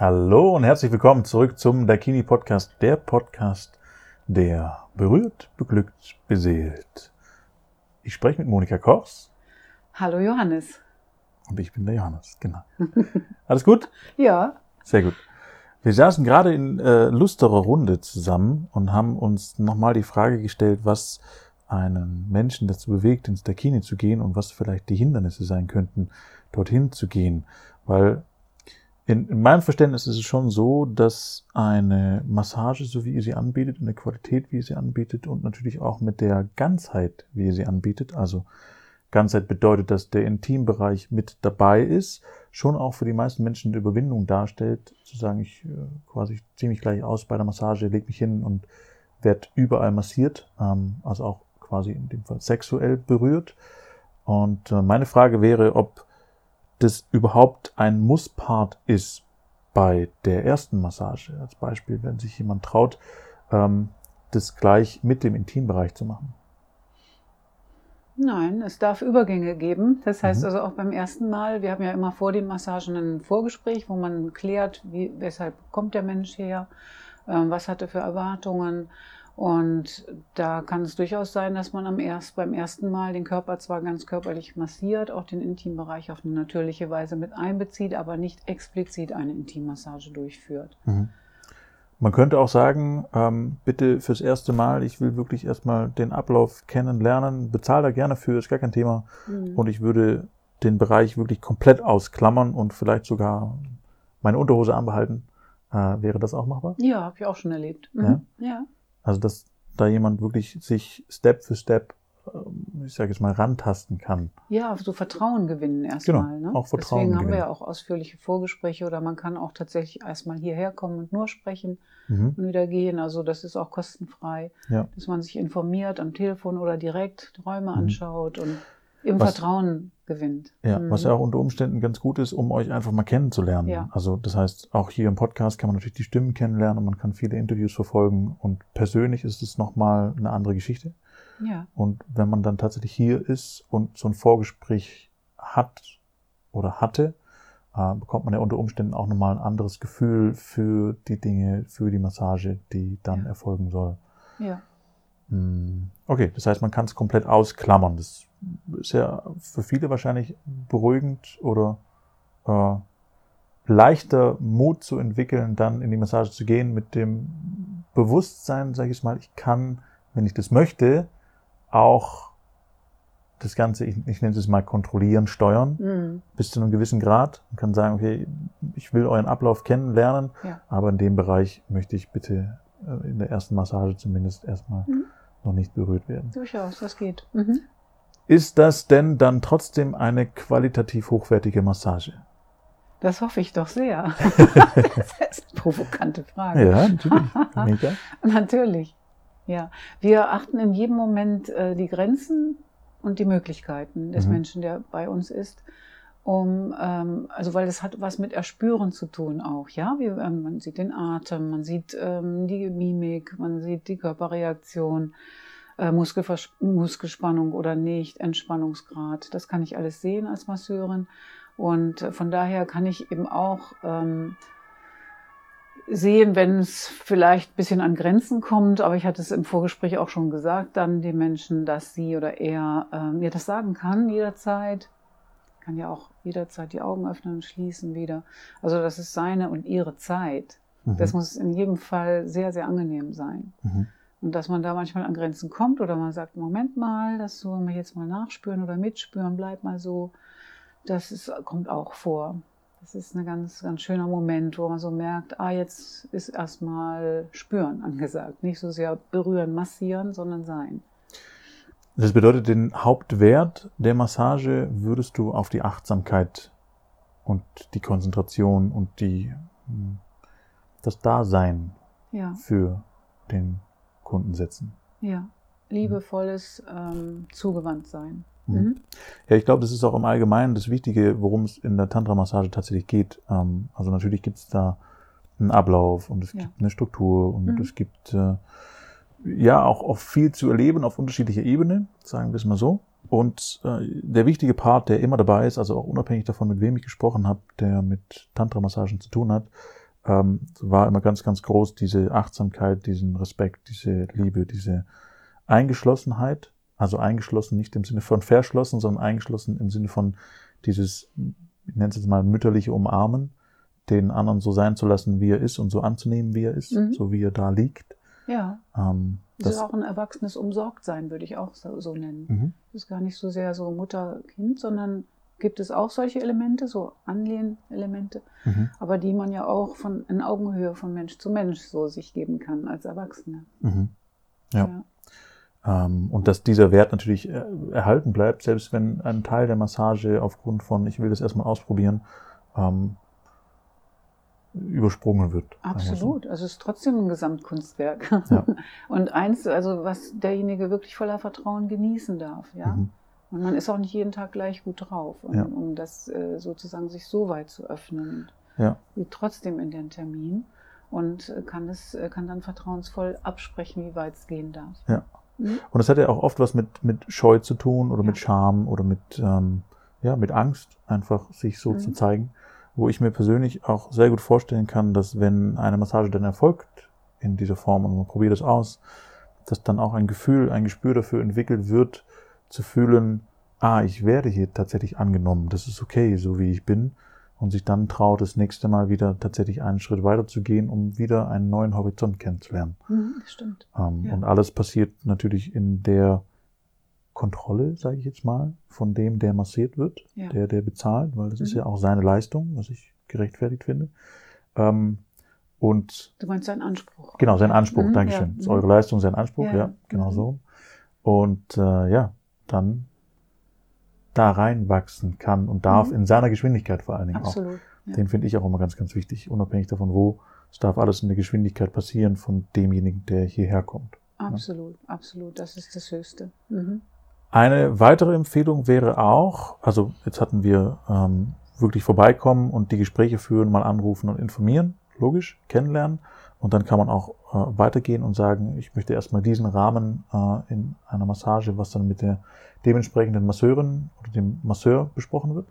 Hallo und herzlich willkommen zurück zum Dakini Podcast, der Podcast, der berührt, beglückt, beseelt. Ich spreche mit Monika Kochs. Hallo Johannes. Und ich bin der Johannes, genau. Alles gut? Ja. Sehr gut. Wir saßen gerade in äh, lusterer Runde zusammen und haben uns nochmal die Frage gestellt, was einen Menschen dazu bewegt, ins Dakini zu gehen und was vielleicht die Hindernisse sein könnten, dorthin zu gehen. Weil in, in meinem Verständnis ist es schon so, dass eine Massage, so wie ihr sie anbietet, in der Qualität, wie ihr sie anbietet und natürlich auch mit der Ganzheit, wie ihr sie anbietet, also Ganzheit bedeutet, dass der Intimbereich mit dabei ist, schon auch für die meisten Menschen eine Überwindung darstellt, zu sagen, ich äh, quasi ziemlich gleich aus bei der Massage, leg mich hin und werde überall massiert, ähm, also auch quasi in dem Fall sexuell berührt. Und äh, meine Frage wäre, ob das überhaupt ein Musspart ist bei der ersten Massage. Als Beispiel, wenn sich jemand traut, ähm, das gleich mit dem Intimbereich zu machen. Nein, es darf Übergänge geben. Das heißt mhm. also auch beim ersten Mal, wir haben ja immer vor den Massagen ein Vorgespräch, wo man klärt, wie, weshalb kommt der Mensch her, ähm, was hat er für Erwartungen, und da kann es durchaus sein, dass man am erst, beim ersten Mal den Körper zwar ganz körperlich massiert, auch den Intimbereich auf eine natürliche Weise mit einbezieht, aber nicht explizit eine Intimmassage durchführt. Mhm. Man könnte auch sagen, ähm, bitte fürs erste Mal, ich will wirklich erstmal den Ablauf kennenlernen, bezahle da gerne für, ist gar kein Thema. Mhm. Und ich würde den Bereich wirklich komplett ausklammern und vielleicht sogar meine Unterhose anbehalten. Äh, wäre das auch machbar? Ja, habe ich auch schon erlebt. Mhm. Ja? ja. Also, dass da jemand wirklich sich Step für Step, ähm, ich sage jetzt mal, rantasten kann. Ja, so Vertrauen gewinnen erstmal. Genau, ne? auch Vertrauen Deswegen haben gewinnen. wir ja auch ausführliche Vorgespräche oder man kann auch tatsächlich erstmal hierher kommen und nur sprechen mhm. und wieder gehen. Also das ist auch kostenfrei, ja. dass man sich informiert am Telefon oder direkt Räume mhm. anschaut und im was, Vertrauen gewinnt. Ja, mhm. was ja auch unter Umständen ganz gut ist, um euch einfach mal kennenzulernen. Ja. Also das heißt, auch hier im Podcast kann man natürlich die Stimmen kennenlernen und man kann viele Interviews verfolgen und persönlich ist es nochmal eine andere Geschichte. Ja. Und wenn man dann tatsächlich hier ist und so ein Vorgespräch hat oder hatte, äh, bekommt man ja unter Umständen auch nochmal ein anderes Gefühl für die Dinge, für die Massage, die dann ja. erfolgen soll. Ja. Hm. Okay, das heißt, man kann es komplett ausklammern. Das ist ja für viele wahrscheinlich beruhigend oder äh, leichter Mut zu entwickeln, dann in die Massage zu gehen mit dem Bewusstsein, sage ich mal, ich kann, wenn ich das möchte, auch das Ganze, ich, ich nenne es mal kontrollieren, steuern, mhm. bis zu einem gewissen Grad und kann sagen, okay, ich will euren Ablauf kennenlernen, ja. aber in dem Bereich möchte ich bitte äh, in der ersten Massage zumindest erstmal mhm. noch nicht berührt werden. Durchaus, das geht. Mhm. Ist das denn dann trotzdem eine qualitativ hochwertige Massage? Das hoffe ich doch sehr. das ist eine provokante Frage. Ja, natürlich. Mega. natürlich. Ja. Wir achten in jedem Moment äh, die Grenzen und die Möglichkeiten des mhm. Menschen, der bei uns ist. Um, ähm, also weil das hat was mit Erspüren zu tun auch, ja. Wir, ähm, man sieht den Atem, man sieht ähm, die Mimik, man sieht die Körperreaktion äh, Muskelspannung oder nicht, Entspannungsgrad. Das kann ich alles sehen als Masseurin. Und äh, von daher kann ich eben auch ähm, sehen, wenn es vielleicht ein bisschen an Grenzen kommt, aber ich hatte es im Vorgespräch auch schon gesagt, dann den Menschen, dass sie oder er äh, mir das sagen kann jederzeit. Kann ja auch jederzeit die Augen öffnen und schließen wieder. Also das ist seine und ihre Zeit. Mhm. Das muss in jedem Fall sehr, sehr angenehm sein. Mhm. Und dass man da manchmal an Grenzen kommt oder man sagt, Moment mal, das sollen wir jetzt mal nachspüren oder mitspüren, bleib mal so. Das ist, kommt auch vor. Das ist ein ganz, ganz schöner Moment, wo man so merkt, ah, jetzt ist erstmal spüren angesagt. Nicht so sehr berühren, massieren, sondern sein. Das bedeutet, den Hauptwert der Massage würdest du auf die Achtsamkeit und die Konzentration und die, hm, das Dasein ja. für den Kunden setzen. Ja, liebevolles ähm, Zugewandtsein. Mhm. mhm. Ja, ich glaube, das ist auch im Allgemeinen das Wichtige, worum es in der Tantra-Massage tatsächlich geht. Ähm, also natürlich gibt es da einen Ablauf und es ja. gibt eine Struktur und mhm. es gibt äh, ja auch, auch viel zu erleben auf unterschiedlicher Ebene, sagen wir es mal so. Und äh, der wichtige Part, der immer dabei ist, also auch unabhängig davon, mit wem ich gesprochen habe, der mit Tantra-Massagen zu tun hat, ähm, war immer ganz, ganz groß diese Achtsamkeit, diesen Respekt, diese Liebe, diese Eingeschlossenheit. Also eingeschlossen nicht im Sinne von verschlossen, sondern eingeschlossen im Sinne von dieses, ich nenne es jetzt mal mütterliche Umarmen, den anderen so sein zu lassen, wie er ist und so anzunehmen, wie er ist, mhm. so wie er da liegt. Ja. Ähm, das ist auch ein erwachsenes Umsorgtsein, würde ich auch so, so nennen. Mhm. Das ist gar nicht so sehr so Mutter-Kind, sondern gibt es auch solche Elemente, so Anlehnelemente, mhm. aber die man ja auch von in Augenhöhe von Mensch zu Mensch so sich geben kann als Erwachsene. Mhm. Ja. ja. Ähm, und dass dieser Wert natürlich äh, erhalten bleibt, selbst wenn ein Teil der Massage aufgrund von, ich will das erstmal ausprobieren, ähm, übersprungen wird. Absolut. Also es ist trotzdem ein Gesamtkunstwerk. Ja. Und eins, also was derjenige wirklich voller Vertrauen genießen darf, ja. Mhm. Und man ist auch nicht jeden Tag gleich gut drauf, um, ja. um das äh, sozusagen sich so weit zu öffnen. Ja. Wie trotzdem in den Termin und äh, kann es äh, kann dann vertrauensvoll absprechen, wie weit es gehen darf. Ja. Mhm. Und das hat ja auch oft was mit mit Scheu zu tun oder ja. mit Scham oder mit ähm, ja mit Angst einfach sich so mhm. zu zeigen, wo ich mir persönlich auch sehr gut vorstellen kann, dass wenn eine Massage dann erfolgt in dieser Form und man probiert es aus, dass dann auch ein Gefühl, ein Gespür dafür entwickelt wird, zu fühlen, ah, ich werde hier tatsächlich angenommen, das ist okay, so wie ich bin, und sich dann traut, das nächste Mal wieder tatsächlich einen Schritt weiter zu gehen, um wieder einen neuen Horizont kennenzulernen. Mhm, stimmt. Ähm, ja. Und alles passiert natürlich in der Kontrolle, sage ich jetzt mal, von dem, der massiert wird, ja. der, der bezahlt, weil das mhm. ist ja auch seine Leistung, was ich gerechtfertigt finde. Ähm, und du meinst seinen Anspruch. Genau, sein Anspruch, mhm, Dankeschön. Ja. Das ist eure Leistung, sein Anspruch, ja, ja genau mhm. so. Und äh, ja, dann da reinwachsen kann und darf, mhm. in seiner Geschwindigkeit vor allen Dingen Absolut, auch. Ja. Den finde ich auch immer ganz, ganz wichtig, unabhängig davon, wo. Es darf alles in der Geschwindigkeit passieren von demjenigen, der hierher kommt. Absolut, ja. absolut. Das ist das Höchste. Mhm. Eine weitere Empfehlung wäre auch, also jetzt hatten wir ähm, wirklich vorbeikommen und die Gespräche führen, mal anrufen und informieren, logisch, kennenlernen. Und dann kann man auch äh, weitergehen und sagen, ich möchte erstmal diesen Rahmen äh, in einer Massage, was dann mit der dementsprechenden Masseurin oder dem Masseur besprochen wird.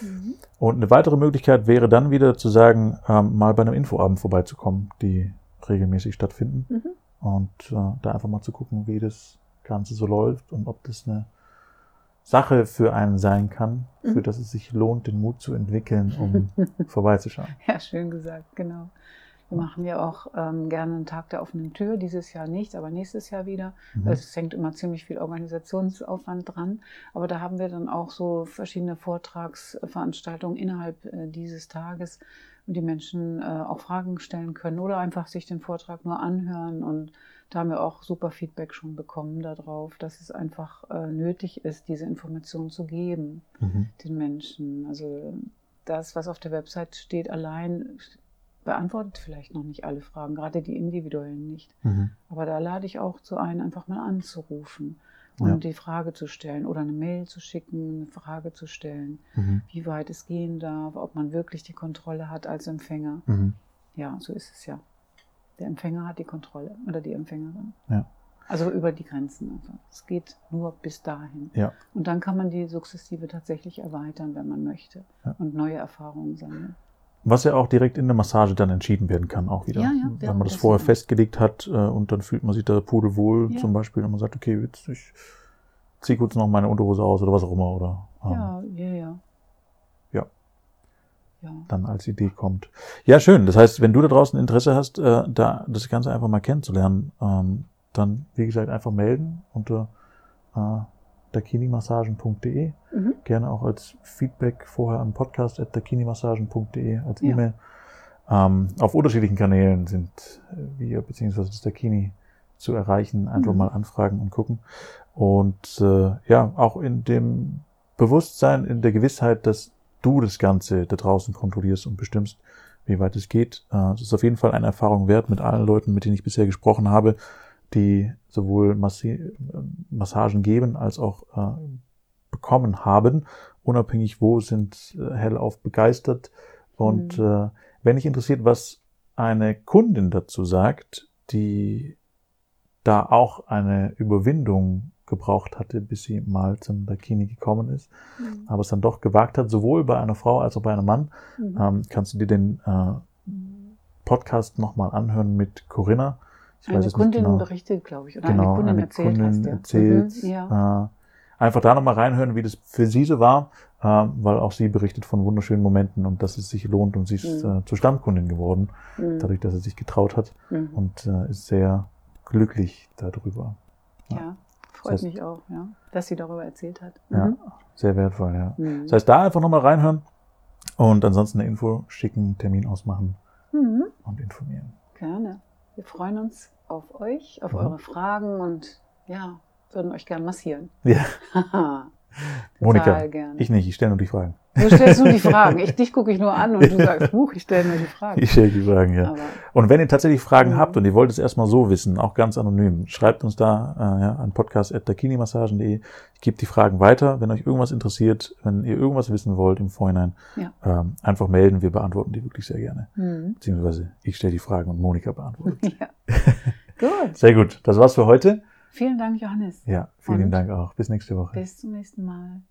Mhm. Und eine weitere Möglichkeit wäre dann wieder zu sagen, ähm, mal bei einem Infoabend vorbeizukommen, die regelmäßig stattfinden. Mhm. Und äh, da einfach mal zu gucken, wie das Ganze so läuft und ob das eine Sache für einen sein kann, für mhm. das es sich lohnt, den Mut zu entwickeln, um vorbeizuschauen. Ja, schön gesagt, genau. Wir machen ja auch ähm, gerne einen Tag der offenen Tür, dieses Jahr nicht, aber nächstes Jahr wieder. Mhm. Es hängt immer ziemlich viel Organisationsaufwand dran. Aber da haben wir dann auch so verschiedene Vortragsveranstaltungen innerhalb äh, dieses Tages, und die Menschen äh, auch Fragen stellen können oder einfach sich den Vortrag nur anhören. Und da haben wir auch super Feedback schon bekommen darauf, dass es einfach äh, nötig ist, diese Informationen zu geben mhm. den Menschen. Also das, was auf der Website steht, allein beantwortet vielleicht noch nicht alle Fragen, gerade die individuellen nicht. Mhm. Aber da lade ich auch zu ein, einfach mal anzurufen und ja. die Frage zu stellen oder eine Mail zu schicken, eine Frage zu stellen, mhm. wie weit es gehen darf, ob man wirklich die Kontrolle hat als Empfänger. Mhm. Ja, so ist es ja. Der Empfänger hat die Kontrolle oder die Empfängerin. Ja. Also über die Grenzen. Also es geht nur bis dahin. Ja. Und dann kann man die sukzessive tatsächlich erweitern, wenn man möchte und neue Erfahrungen sammeln. Was ja auch direkt in der Massage dann entschieden werden kann, auch wieder. Ja, ja, Wenn man das, das vorher festgelegt hat äh, und dann fühlt man sich da pudelwohl, ja. zum Beispiel, und man sagt, okay, jetzt ich ziehe kurz noch meine Unterhose aus oder was auch immer, oder? Ähm, ja, ja, ja. Ja. Ja. Dann als Idee kommt. Ja, schön. Das heißt, wenn du da draußen Interesse hast, äh, da das Ganze einfach mal kennenzulernen, ähm, dann, wie gesagt, einfach melden unter äh, dakinimassagen.de. Mhm. Gerne auch als Feedback vorher an podcast.dakinimassagen.de als ja. E-Mail. Ähm, auf unterschiedlichen Kanälen sind wir beziehungsweise das Dakini zu erreichen. Einfach mhm. mal anfragen und gucken. Und äh, ja, auch in dem Bewusstsein, in der Gewissheit, dass du das Ganze da draußen kontrollierst und bestimmst, wie weit es geht. Äh, es ist auf jeden Fall eine Erfahrung wert mit allen Leuten, mit denen ich bisher gesprochen habe die sowohl Massi Massagen geben als auch äh, bekommen haben, unabhängig wo, sind äh, hellauf begeistert. Und mhm. äh, wenn dich interessiert, was eine Kundin dazu sagt, die da auch eine Überwindung gebraucht hatte, bis sie mal zum Dakini gekommen ist, mhm. aber es dann doch gewagt hat, sowohl bei einer Frau als auch bei einem Mann, mhm. ähm, kannst du dir den äh, Podcast nochmal anhören mit Corinna. Ich eine Kundin genau. berichtet, glaube ich, oder genau, eine Kundin eine erzählt. Kundin erzählt mhm, ja. äh, einfach da nochmal reinhören, wie das für sie so war, äh, weil auch sie berichtet von wunderschönen Momenten und dass es sich lohnt und sie ist mhm. äh, zur Stammkundin geworden, mhm. dadurch, dass sie sich getraut hat mhm. und äh, ist sehr glücklich darüber. Ja, ja freut das heißt, mich auch, ja, dass sie darüber erzählt hat. Ja, mhm. sehr wertvoll, ja. Mhm. Das heißt, da einfach nochmal reinhören und ansonsten eine Info schicken, Termin ausmachen mhm. und informieren. Gerne. Wir freuen uns auf euch, auf mhm. eure Fragen und ja, würden euch gerne massieren. Ja. Monika, gern. ich nicht, ich stelle nur die Fragen. Du stellst nur die Fragen. Ich, dich gucke ich nur an und du sagst, Buch, ich stelle nur die Fragen. Ich stelle die Fragen, ja. Aber, und wenn ihr tatsächlich Fragen mhm. habt und ihr wollt es erstmal so wissen, auch ganz anonym, schreibt uns da äh, ja, an podcast.dakinimassagen.de. Ich gebe die Fragen weiter. Wenn euch irgendwas interessiert, wenn ihr irgendwas wissen wollt im Vorhinein, ja. ähm, einfach melden. Wir beantworten die wirklich sehr gerne. Mhm. Beziehungsweise ich stelle die Fragen und Monika beantwortet. Ja. gut. Sehr gut. Das war's für heute. Vielen Dank, Johannes. Ja, vielen Und Dank auch. Bis nächste Woche. Bis zum nächsten Mal.